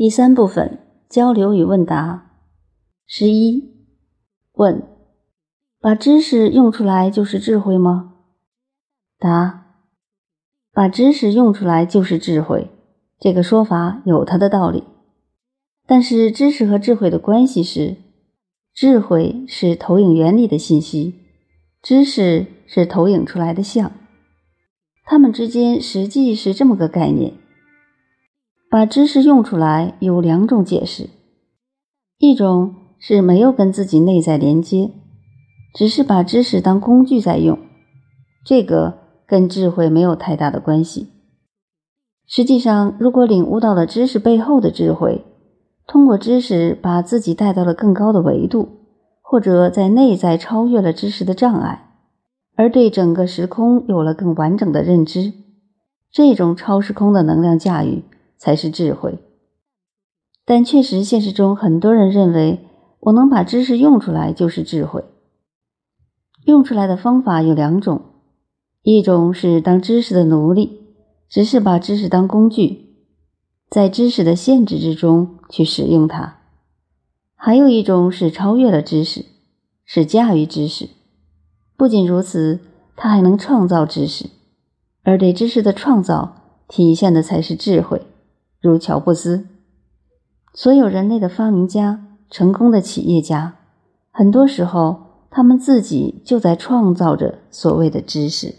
第三部分交流与问答。十一问：把知识用出来就是智慧吗？答：把知识用出来就是智慧。这个说法有它的道理，但是知识和智慧的关系是：智慧是投影原理的信息，知识是投影出来的像，它们之间实际是这么个概念。把知识用出来有两种解释，一种是没有跟自己内在连接，只是把知识当工具在用，这个跟智慧没有太大的关系。实际上，如果领悟到了知识背后的智慧，通过知识把自己带到了更高的维度，或者在内在超越了知识的障碍，而对整个时空有了更完整的认知，这种超时空的能量驾驭。才是智慧，但确实，现实中很多人认为，我能把知识用出来就是智慧。用出来的方法有两种，一种是当知识的奴隶，只是把知识当工具，在知识的限制之中去使用它；还有一种是超越了知识，是驾驭知识。不仅如此，他还能创造知识，而对知识的创造体现的才是智慧。如乔布斯，所有人类的发明家、成功的企业家，很多时候他们自己就在创造着所谓的知识。